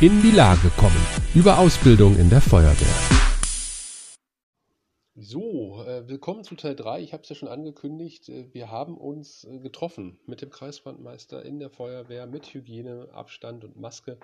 in die Lage kommen. Über Ausbildung in der Feuerwehr. So, äh, willkommen zu Teil 3. Ich habe es ja schon angekündigt. Äh, wir haben uns äh, getroffen mit dem Kreisbrandmeister in der Feuerwehr mit Hygiene, Abstand und Maske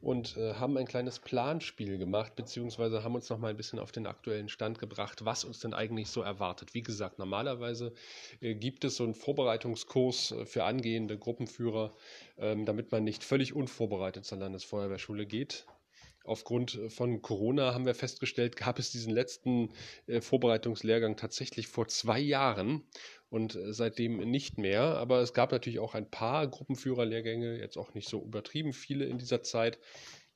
und äh, haben ein kleines Planspiel gemacht, beziehungsweise haben uns noch mal ein bisschen auf den aktuellen Stand gebracht, was uns denn eigentlich so erwartet. Wie gesagt, normalerweise äh, gibt es so einen Vorbereitungskurs äh, für angehende Gruppenführer, ähm, damit man nicht völlig unvorbereitet zur Landesfeuerwehrschule geht. Aufgrund von Corona haben wir festgestellt, gab es diesen letzten äh, Vorbereitungslehrgang tatsächlich vor zwei Jahren und äh, seitdem nicht mehr. Aber es gab natürlich auch ein paar Gruppenführerlehrgänge, jetzt auch nicht so übertrieben viele in dieser Zeit.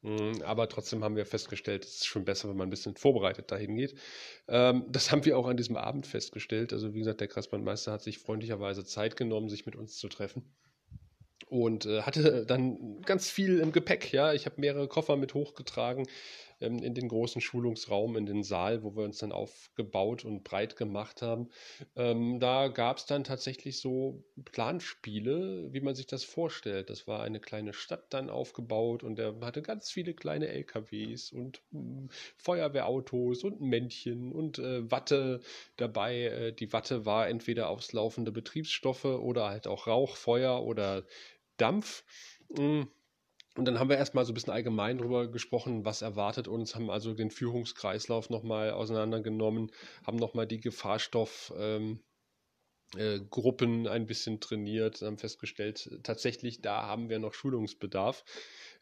Mm, aber trotzdem haben wir festgestellt, es ist schon besser, wenn man ein bisschen vorbereitet dahin geht. Ähm, das haben wir auch an diesem Abend festgestellt. Also wie gesagt, der Kreisbandmeister hat sich freundlicherweise Zeit genommen, sich mit uns zu treffen und äh, hatte dann ganz viel im Gepäck. Ja, ich habe mehrere Koffer mit hochgetragen ähm, in den großen Schulungsraum, in den Saal, wo wir uns dann aufgebaut und breit gemacht haben. Ähm, da gab es dann tatsächlich so Planspiele, wie man sich das vorstellt. Das war eine kleine Stadt dann aufgebaut und er hatte ganz viele kleine LKWs und äh, Feuerwehrautos und Männchen und äh, Watte dabei. Äh, die Watte war entweder auslaufende Betriebsstoffe oder halt auch Rauch, Feuer oder Dampf. Hm. Und dann haben wir erstmal so ein bisschen allgemein darüber gesprochen, was erwartet uns, haben also den Führungskreislauf nochmal auseinandergenommen, haben nochmal die Gefahrstoff, ähm, äh, Gruppen ein bisschen trainiert, haben festgestellt, tatsächlich, da haben wir noch Schulungsbedarf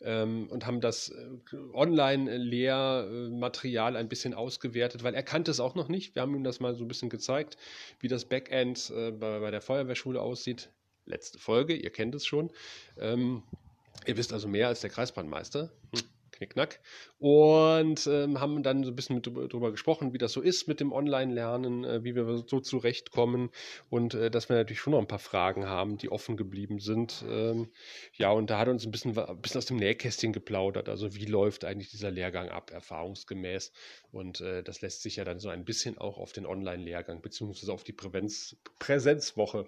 ähm, und haben das äh, Online-Lehrmaterial ein bisschen ausgewertet, weil er kannte es auch noch nicht. Wir haben ihm das mal so ein bisschen gezeigt, wie das Backend äh, bei, bei der Feuerwehrschule aussieht letzte Folge, ihr kennt es schon. Ähm, ihr wisst also mehr als der Kreisbahnmeister. Hm, knickknack. Und ähm, haben dann so ein bisschen darüber gesprochen, wie das so ist mit dem Online-Lernen, äh, wie wir so zurechtkommen und äh, dass wir natürlich schon noch ein paar Fragen haben, die offen geblieben sind. Ähm, ja, und da hat uns ein bisschen, ein bisschen aus dem Nähkästchen geplaudert. Also wie läuft eigentlich dieser Lehrgang ab, erfahrungsgemäß. Und äh, das lässt sich ja dann so ein bisschen auch auf den Online-Lehrgang beziehungsweise auf die Prävenz Präsenzwoche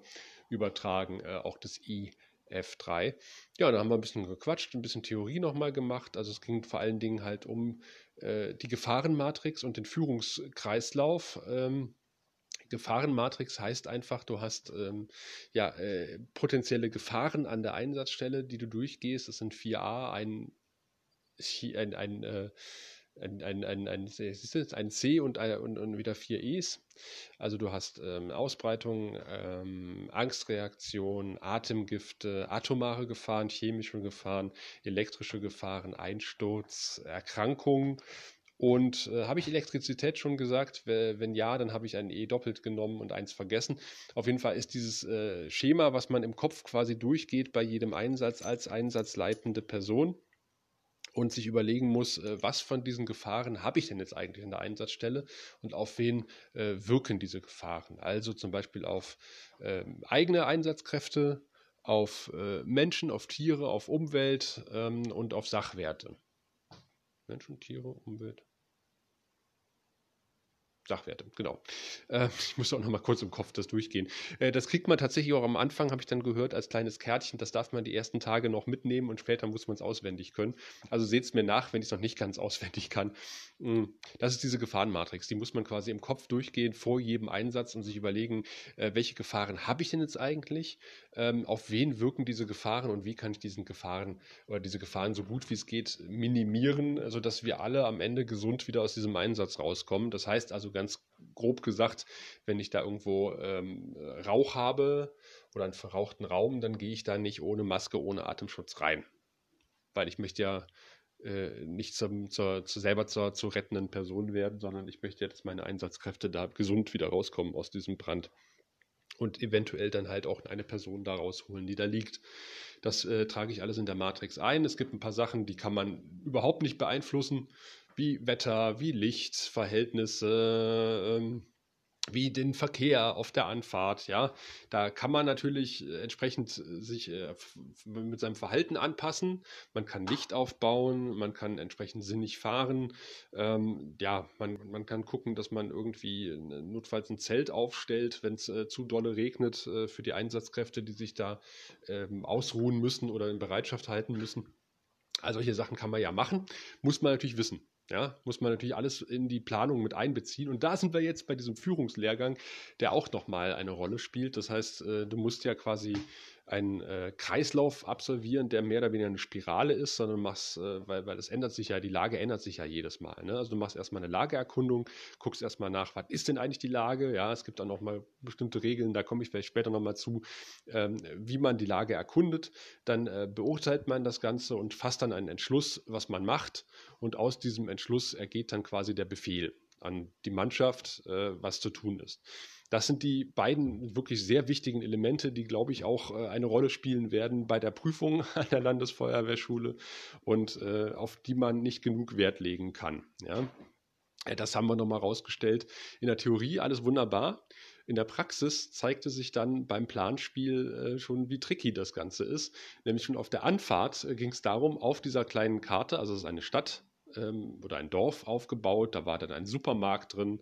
übertragen, äh, auch das IF3. Ja, da haben wir ein bisschen gequatscht, ein bisschen Theorie nochmal gemacht. Also es ging vor allen Dingen halt um äh, die Gefahrenmatrix und den Führungskreislauf. Ähm, Gefahrenmatrix heißt einfach, du hast ähm, ja, äh, potenzielle Gefahren an der Einsatzstelle, die du durchgehst. Das sind 4a, ein, ein, ein äh, ein, ein, ein, ein, ein C und, und, und wieder vier E's. Also du hast ähm, Ausbreitung, ähm, Angstreaktion, Atemgifte, atomare Gefahren, chemische Gefahren, elektrische Gefahren, Einsturz, Erkrankungen. Und äh, habe ich Elektrizität schon gesagt? Wenn ja, dann habe ich ein E doppelt genommen und eins vergessen. Auf jeden Fall ist dieses äh, Schema, was man im Kopf quasi durchgeht bei jedem Einsatz als einsatzleitende Person und sich überlegen muss, äh, was von diesen Gefahren habe ich denn jetzt eigentlich in der Einsatzstelle und auf wen äh, wirken diese Gefahren. Also zum Beispiel auf äh, eigene Einsatzkräfte, auf äh, Menschen, auf Tiere, auf Umwelt ähm, und auf Sachwerte. Menschen, Tiere, Umwelt. Sachwerte, genau. Äh, ich muss auch noch mal kurz im Kopf das durchgehen. Äh, das kriegt man tatsächlich auch am Anfang, habe ich dann gehört, als kleines Kärtchen. Das darf man die ersten Tage noch mitnehmen und später muss man es auswendig können. Also seht es mir nach, wenn ich es noch nicht ganz auswendig kann. Mm, das ist diese Gefahrenmatrix. Die muss man quasi im Kopf durchgehen vor jedem Einsatz und sich überlegen, äh, welche Gefahren habe ich denn jetzt eigentlich? Ähm, auf wen wirken diese Gefahren und wie kann ich diesen Gefahren oder diese Gefahren so gut wie es geht minimieren, sodass wir alle am Ende gesund wieder aus diesem Einsatz rauskommen. Das heißt also ganz grob gesagt, wenn ich da irgendwo ähm, Rauch habe oder einen verrauchten Raum, dann gehe ich da nicht ohne Maske, ohne Atemschutz rein. Weil ich möchte ja äh, nicht zum, zur, zu selber zur, zur rettenden Person werden, sondern ich möchte ja, dass meine Einsatzkräfte da gesund wieder rauskommen aus diesem Brand und eventuell dann halt auch eine Person da rausholen, die da liegt. Das äh, trage ich alles in der Matrix ein. Es gibt ein paar Sachen, die kann man überhaupt nicht beeinflussen wie Wetter, wie Lichtverhältnisse, ähm, wie den Verkehr auf der Anfahrt, ja. Da kann man natürlich äh, entsprechend äh, sich äh, mit seinem Verhalten anpassen. Man kann Licht aufbauen, man kann entsprechend sinnig fahren. Ähm, ja, man, man kann gucken, dass man irgendwie notfalls ein Zelt aufstellt, wenn es äh, zu dolle regnet äh, für die Einsatzkräfte, die sich da ähm, ausruhen müssen oder in Bereitschaft halten müssen. all solche Sachen kann man ja machen, muss man natürlich wissen. Ja, muss man natürlich alles in die Planung mit einbeziehen. Und da sind wir jetzt bei diesem Führungslehrgang, der auch nochmal eine Rolle spielt. Das heißt, äh, du musst ja quasi einen äh, Kreislauf absolvieren, der mehr oder weniger eine Spirale ist, sondern machst, äh, weil, weil es ändert sich ja, die Lage ändert sich ja jedes Mal. Ne? Also du machst erstmal eine Lageerkundung, guckst erstmal nach, was ist denn eigentlich die Lage? Ja, es gibt dann auch mal bestimmte Regeln, da komme ich vielleicht später nochmal zu, ähm, wie man die Lage erkundet. Dann äh, beurteilt man das Ganze und fasst dann einen Entschluss, was man macht. Und aus diesem Entschluss ergeht dann quasi der Befehl an die Mannschaft, äh, was zu tun ist. Das sind die beiden wirklich sehr wichtigen Elemente, die, glaube ich, auch äh, eine Rolle spielen werden bei der Prüfung an der Landesfeuerwehrschule und äh, auf die man nicht genug Wert legen kann. Ja. Das haben wir nochmal rausgestellt. In der Theorie alles wunderbar. In der Praxis zeigte sich dann beim Planspiel äh, schon, wie tricky das Ganze ist. Nämlich schon auf der Anfahrt äh, ging es darum, auf dieser kleinen Karte, also es ist eine Stadt ähm, oder ein Dorf aufgebaut, da war dann ein Supermarkt drin,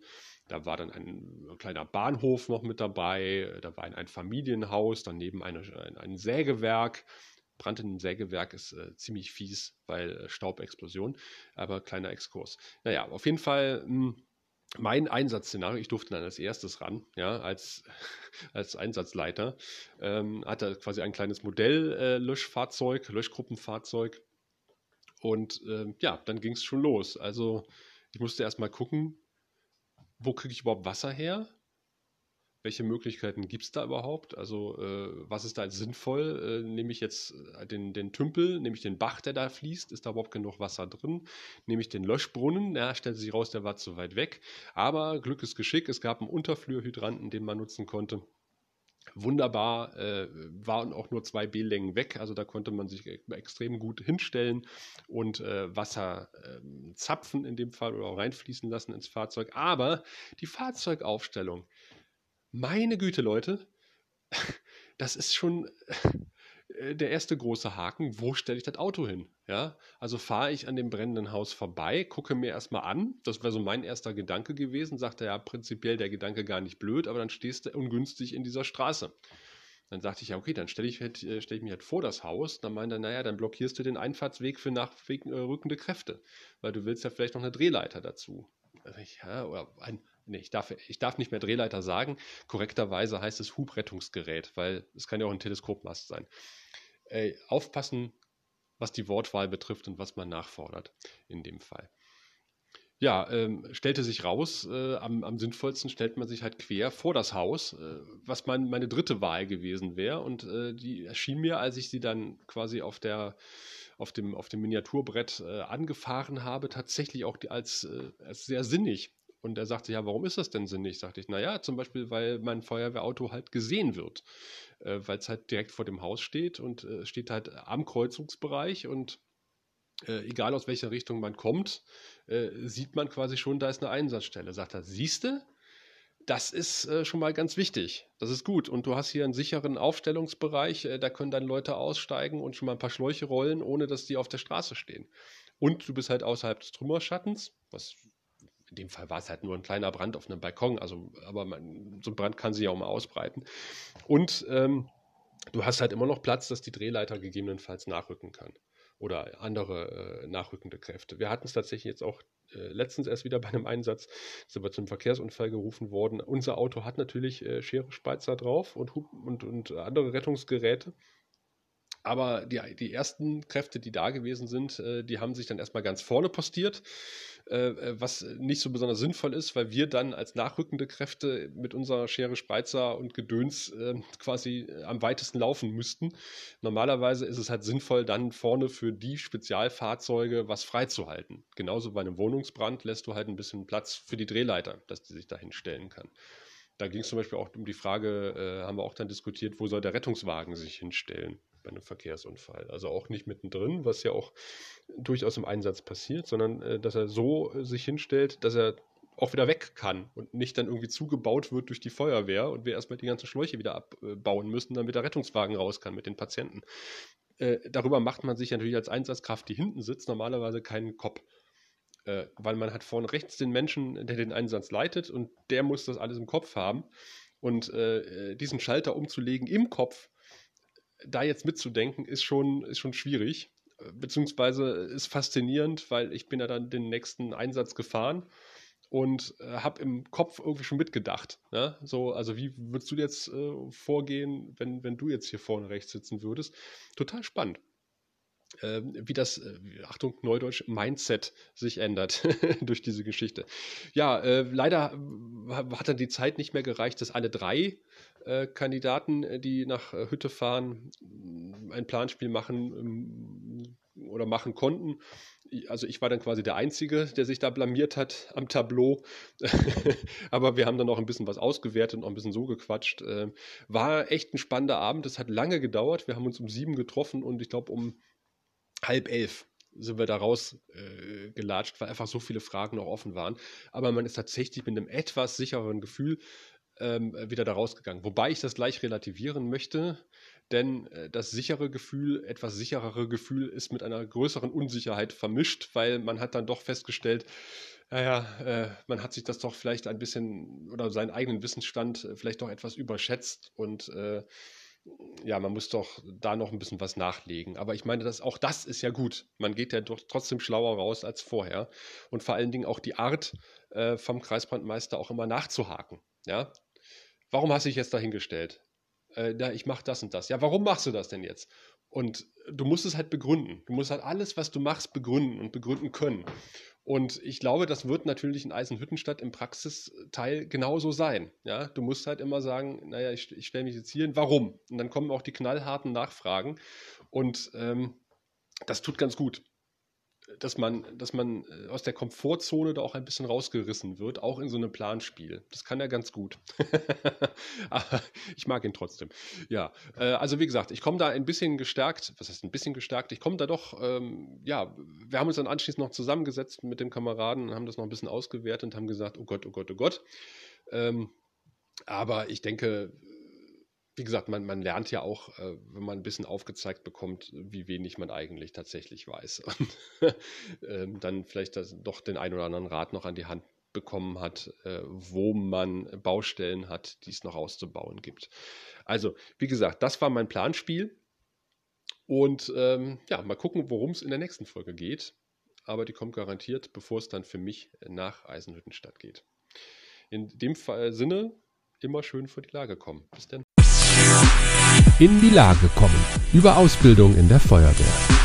da war dann ein kleiner Bahnhof noch mit dabei, da war ein, ein Familienhaus, daneben eine, ein, ein Sägewerk. Brand in einem Sägewerk ist äh, ziemlich fies, weil äh, Staubexplosion, aber kleiner Exkurs. Naja, auf jeden Fall mh, hm, mein Einsatzszenario, ich durfte dann als erstes ran, ja, als, als Einsatzleiter, ähm, hatte quasi ein kleines Modell-Löschfahrzeug, äh, Löschgruppenfahrzeug. Und äh, ja, dann ging es schon los. Also ich musste erstmal gucken, wo kriege ich überhaupt Wasser her? Welche Möglichkeiten gibt es da überhaupt? Also, äh, was ist da sinnvoll? Äh, nehme ich jetzt äh, den, den Tümpel, nehme ich den Bach, der da fließt? Ist da überhaupt genug Wasser drin? Nehme ich den Löschbrunnen? Ja, stellt sich raus, der war zu weit weg. Aber Glück ist Geschick, es gab einen Unterflurhydranten, den man nutzen konnte wunderbar, äh, waren auch nur zwei B-Längen weg, also da konnte man sich extrem gut hinstellen und äh, Wasser äh, zapfen in dem Fall oder auch reinfließen lassen ins Fahrzeug. Aber die Fahrzeugaufstellung, meine Güte, Leute, das ist schon äh, der erste große Haken, wo stelle ich das Auto hin? Ja, also fahre ich an dem brennenden Haus vorbei, gucke mir erstmal an, das wäre so mein erster Gedanke gewesen, sagte ja prinzipiell der Gedanke gar nicht blöd, aber dann stehst du ungünstig in dieser Straße. Dann sagte ich, ja, okay, dann stelle ich, halt, äh, stell ich mich halt vor das Haus. Dann meinte er, naja, dann blockierst du den Einfahrtsweg für nachrückende Kräfte, weil du willst ja vielleicht noch eine Drehleiter dazu. Also ich, ja, oder ein, nee, ich darf, ich darf nicht mehr Drehleiter sagen. Korrekterweise heißt es Hubrettungsgerät, weil es kann ja auch ein Teleskopmast sein äh, aufpassen, was die Wortwahl betrifft und was man nachfordert in dem Fall. Ja, ähm, stellte sich raus, äh, am, am, sinnvollsten stellt man sich halt quer vor das Haus, äh, was mein, meine dritte Wahl gewesen wäre. Und äh, die erschien mir, als ich sie dann quasi auf, der, auf, dem, auf dem Miniaturbrett äh, angefahren habe, tatsächlich auch die, als, äh, als sehr sinnig. Und er sagte, ja, warum ist das denn sinnig? Sagte ich, naja, zum Beispiel, weil mein Feuerwehrauto halt gesehen wird äh, weil es halt direkt vor dem Haus steht und äh, steht halt am Kreuzungsbereich und äh, egal aus welcher Richtung man kommt, äh, sieht man quasi schon, da ist eine Einsatzstelle. Sagt er, siehste, das ist äh, schon mal ganz wichtig. Das ist gut. Und du hast hier einen sicheren Aufstellungsbereich, äh, da können dann Leute aussteigen und schon mal ein paar Schläuche rollen, ohne dass die auf der Straße stehen. Und du bist halt außerhalb des Trümmerschattens, was in dem Fall war es halt nur ein kleiner Brand auf einem Balkon, also aber man, so ein Brand kann sich ja auch mal ausbreiten. Und ähm, du hast halt immer noch Platz, dass die Drehleiter gegebenenfalls nachrücken kann oder andere äh, nachrückende Kräfte. Wir hatten es tatsächlich jetzt auch äh, letztens erst wieder bei einem Einsatz, sind wir zum Verkehrsunfall gerufen worden. Unser Auto hat natürlich äh, Schere Speizer drauf und, und, und andere Rettungsgeräte. Aber die, die ersten Kräfte, die da gewesen sind, äh, die haben sich dann erstmal ganz vorne postiert, äh, äh, was nicht so besonders sinnvoll ist, weil wir dann als nachrückende Kräfte mit unserer Schere Spreizer und Gedöns ähm, quasi am weitesten laufen müssten. Normalerweise ist es halt sinnvoll, dann vorne für die Spezialfahrzeuge was freizuhalten. Genauso bei einem Wohnungsbrand lässt du halt ein bisschen Platz für die Drehleiter, dass die sich dahin stellen kann. Da ging es zum Beispiel auch um die Frage, äh, haben wir auch dann diskutiert, wo soll der Rettungswagen sich hinstellen? Bei einem Verkehrsunfall. Also auch nicht mittendrin, was ja auch durchaus im Einsatz passiert, sondern äh, dass er so äh, sich hinstellt, dass er auch wieder weg kann und nicht dann irgendwie zugebaut wird durch die Feuerwehr und wir erstmal die ganzen Schläuche wieder abbauen müssen, damit der Rettungswagen raus kann mit den Patienten. Äh, darüber macht man sich natürlich als Einsatzkraft, die hinten sitzt, normalerweise keinen Kopf. Äh, weil man hat vorne rechts den Menschen, der den Einsatz leitet und der muss das alles im Kopf haben. Und äh, diesen Schalter umzulegen im Kopf, da jetzt mitzudenken, ist schon, ist schon schwierig, beziehungsweise ist faszinierend, weil ich bin ja dann den nächsten Einsatz gefahren und äh, habe im Kopf irgendwie schon mitgedacht. Ne? So, also wie würdest du jetzt äh, vorgehen, wenn, wenn du jetzt hier vorne rechts sitzen würdest? Total spannend. Ähm, wie das, äh, Achtung, Neudeutsch, Mindset sich ändert durch diese Geschichte. Ja, äh, leider hat dann die Zeit nicht mehr gereicht, dass alle drei äh, Kandidaten, äh, die nach äh, Hütte fahren, ein Planspiel machen ähm, oder machen konnten. Also ich war dann quasi der Einzige, der sich da blamiert hat am Tableau. Aber wir haben dann auch ein bisschen was ausgewertet und auch ein bisschen so gequatscht. War echt ein spannender Abend. Es hat lange gedauert. Wir haben uns um sieben getroffen und ich glaube um halb elf sind wir da rausgelatscht, äh, weil einfach so viele Fragen noch offen waren. Aber man ist tatsächlich mit einem etwas sichereren Gefühl ähm, wieder da rausgegangen. Wobei ich das gleich relativieren möchte, denn äh, das sichere Gefühl, etwas sicherere Gefühl ist mit einer größeren Unsicherheit vermischt, weil man hat dann doch festgestellt, naja, äh, man hat sich das doch vielleicht ein bisschen oder seinen eigenen Wissensstand äh, vielleicht doch etwas überschätzt und äh, ja, man muss doch da noch ein bisschen was nachlegen. Aber ich meine, dass auch das ist ja gut. Man geht ja doch trotzdem schlauer raus als vorher. Und vor allen Dingen auch die Art äh, vom Kreisbrandmeister auch immer nachzuhaken. Ja, warum hast du dich jetzt dahingestellt? Äh, ja, ich mache das und das. Ja, warum machst du das denn jetzt? Und du musst es halt begründen. Du musst halt alles, was du machst, begründen und begründen können. Und ich glaube, das wird natürlich in Eisenhüttenstadt im Praxisteil genauso sein. Ja, du musst halt immer sagen, naja, ich, ich stelle mich jetzt hier hin, warum? Und dann kommen auch die knallharten Nachfragen. Und ähm, das tut ganz gut dass man, dass man äh, aus der Komfortzone da auch ein bisschen rausgerissen wird, auch in so einem Planspiel. Das kann er ganz gut. Aber ich mag ihn trotzdem. Ja, äh, also wie gesagt, ich komme da ein bisschen gestärkt, was heißt ein bisschen gestärkt? Ich komme da doch, ähm, ja, wir haben uns dann anschließend noch zusammengesetzt mit dem Kameraden und haben das noch ein bisschen ausgewertet und haben gesagt, oh Gott, oh Gott, oh Gott. Ähm, aber ich denke, wie gesagt, man, man lernt ja auch, äh, wenn man ein bisschen aufgezeigt bekommt, wie wenig man eigentlich tatsächlich weiß. Und ähm, dann vielleicht das, doch den einen oder anderen Rat noch an die Hand bekommen hat, äh, wo man Baustellen hat, die es noch auszubauen gibt. Also, wie gesagt, das war mein Planspiel. Und ähm, ja, mal gucken, worum es in der nächsten Folge geht. Aber die kommt garantiert, bevor es dann für mich nach Eisenhüttenstadt geht. In dem Fall, Sinne, immer schön vor die Lage kommen. Bis dann in die Lage kommen. Über Ausbildung in der Feuerwehr.